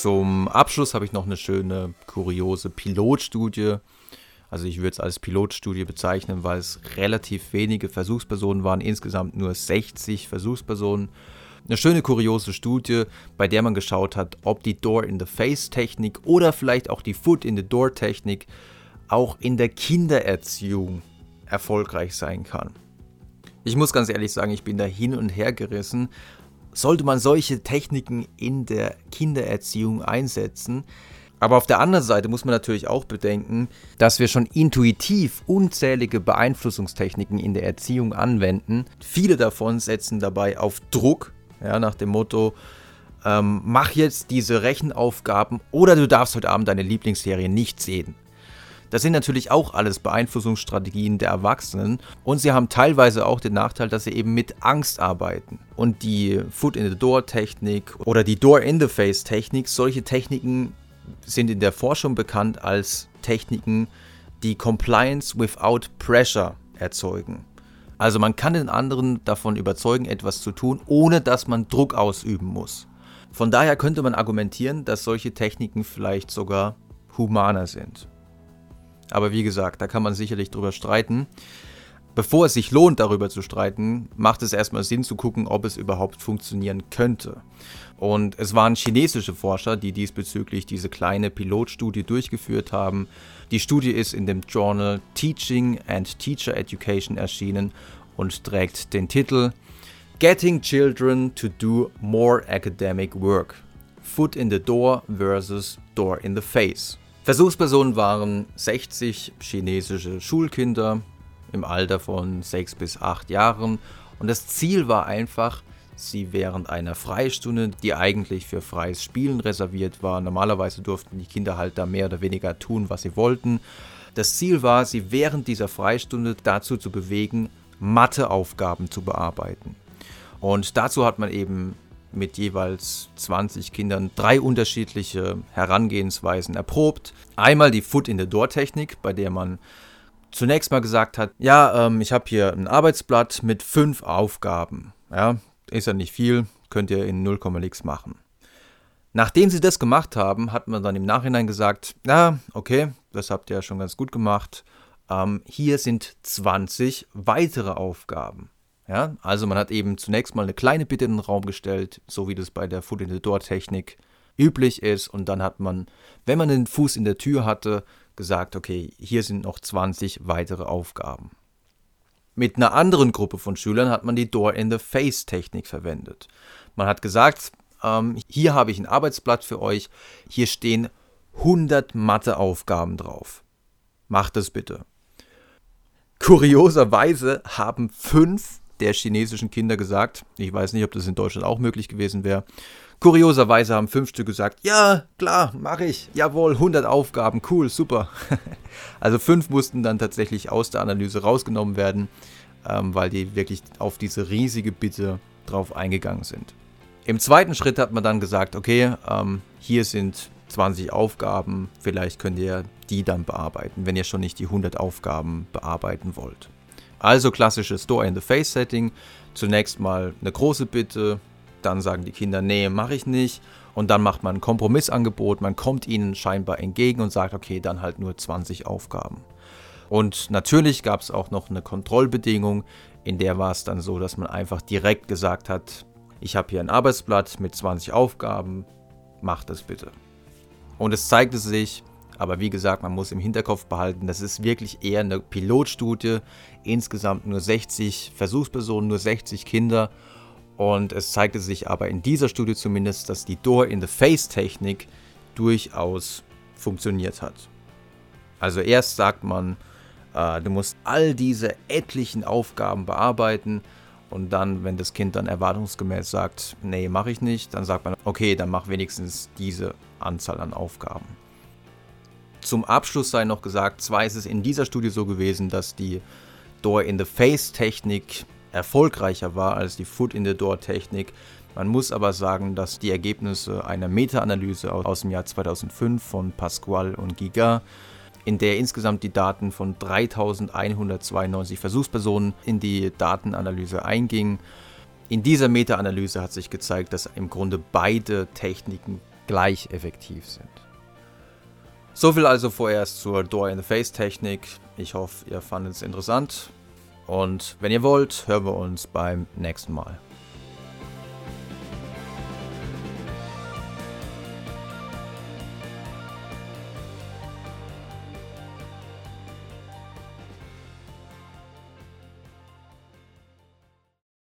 Zum Abschluss habe ich noch eine schöne, kuriose Pilotstudie. Also ich würde es als Pilotstudie bezeichnen, weil es relativ wenige Versuchspersonen waren, insgesamt nur 60 Versuchspersonen. Eine schöne kuriose Studie, bei der man geschaut hat, ob die Door-in-the-Face-Technik oder vielleicht auch die Foot-in-the-Door-Technik auch in der Kindererziehung erfolgreich sein kann. Ich muss ganz ehrlich sagen, ich bin da hin und her gerissen. Sollte man solche Techniken in der Kindererziehung einsetzen? Aber auf der anderen Seite muss man natürlich auch bedenken, dass wir schon intuitiv unzählige Beeinflussungstechniken in der Erziehung anwenden. Viele davon setzen dabei auf Druck, ja, nach dem Motto, ähm, mach jetzt diese Rechenaufgaben oder du darfst heute Abend deine Lieblingsserie nicht sehen. Das sind natürlich auch alles Beeinflussungsstrategien der Erwachsenen und sie haben teilweise auch den Nachteil, dass sie eben mit Angst arbeiten. Und die Foot-in-the-Door-Technik oder die Door-in-the-Face-Technik, solche Techniken sind in der Forschung bekannt als Techniken, die Compliance without Pressure erzeugen. Also man kann den anderen davon überzeugen, etwas zu tun, ohne dass man Druck ausüben muss. Von daher könnte man argumentieren, dass solche Techniken vielleicht sogar humaner sind. Aber wie gesagt, da kann man sicherlich drüber streiten. Bevor es sich lohnt, darüber zu streiten, macht es erstmal Sinn zu gucken, ob es überhaupt funktionieren könnte. Und es waren chinesische Forscher, die diesbezüglich diese kleine Pilotstudie durchgeführt haben. Die Studie ist in dem Journal Teaching and Teacher Education erschienen und trägt den Titel Getting Children to Do More Academic Work. Foot in the Door versus Door in the Face. Versuchspersonen waren 60 chinesische Schulkinder im Alter von 6 bis 8 Jahren und das Ziel war einfach, sie während einer Freistunde, die eigentlich für freies Spielen reserviert war, normalerweise durften die Kinder halt da mehr oder weniger tun, was sie wollten. Das Ziel war, sie während dieser Freistunde dazu zu bewegen, Matheaufgaben zu bearbeiten. Und dazu hat man eben mit jeweils 20 Kindern drei unterschiedliche Herangehensweisen erprobt. Einmal die Foot-in-the-Door-Technik, bei der man zunächst mal gesagt hat, ja, ähm, ich habe hier ein Arbeitsblatt mit fünf Aufgaben. Ja, ist ja nicht viel, könnt ihr in 0, nix machen. Nachdem sie das gemacht haben, hat man dann im Nachhinein gesagt, ja, okay, das habt ihr ja schon ganz gut gemacht. Ähm, hier sind 20 weitere Aufgaben. Ja, also man hat eben zunächst mal eine kleine Bitte in den Raum gestellt, so wie das bei der Foot in the Door Technik üblich ist. Und dann hat man, wenn man den Fuß in der Tür hatte, gesagt, okay, hier sind noch 20 weitere Aufgaben. Mit einer anderen Gruppe von Schülern hat man die Door-in-the-Face-Technik verwendet. Man hat gesagt, ähm, hier habe ich ein Arbeitsblatt für euch, hier stehen 100 Matheaufgaben drauf. Macht es bitte. Kurioserweise haben fünf der chinesischen Kinder gesagt, ich weiß nicht, ob das in Deutschland auch möglich gewesen wäre, kurioserweise haben fünf Stück gesagt, ja, klar, mache ich, jawohl, 100 Aufgaben, cool, super. also fünf mussten dann tatsächlich aus der Analyse rausgenommen werden, ähm, weil die wirklich auf diese riesige Bitte drauf eingegangen sind. Im zweiten Schritt hat man dann gesagt, okay, ähm, hier sind 20 Aufgaben, vielleicht könnt ihr die dann bearbeiten, wenn ihr schon nicht die 100 Aufgaben bearbeiten wollt. Also klassisches Store-in-the-Face-Setting. Zunächst mal eine große Bitte, dann sagen die Kinder, nee, mache ich nicht. Und dann macht man ein Kompromissangebot, man kommt ihnen scheinbar entgegen und sagt, okay, dann halt nur 20 Aufgaben. Und natürlich gab es auch noch eine Kontrollbedingung, in der war es dann so, dass man einfach direkt gesagt hat, ich habe hier ein Arbeitsblatt mit 20 Aufgaben, macht das bitte. Und es zeigte sich, aber wie gesagt, man muss im Hinterkopf behalten, das ist wirklich eher eine Pilotstudie. Insgesamt nur 60 Versuchspersonen, nur 60 Kinder. Und es zeigte sich aber in dieser Studie zumindest, dass die Door-in-the-Face-Technik durchaus funktioniert hat. Also erst sagt man, äh, du musst all diese etlichen Aufgaben bearbeiten. Und dann, wenn das Kind dann erwartungsgemäß sagt, nee, mache ich nicht, dann sagt man, okay, dann mach wenigstens diese Anzahl an Aufgaben. Zum Abschluss sei noch gesagt, zwar ist es in dieser Studie so gewesen, dass die Door-in-the-Face-Technik erfolgreicher war als die Foot-in-the-Door-Technik. Man muss aber sagen, dass die Ergebnisse einer Meta-Analyse aus dem Jahr 2005 von Pasquale und Giga, in der insgesamt die Daten von 3192 Versuchspersonen in die Datenanalyse eingingen, in dieser Meta-Analyse hat sich gezeigt, dass im Grunde beide Techniken gleich effektiv sind. Soviel also vorerst zur Door-in-the-Face-Technik. Ich hoffe, ihr fandet es interessant. Und wenn ihr wollt, hören wir uns beim nächsten Mal.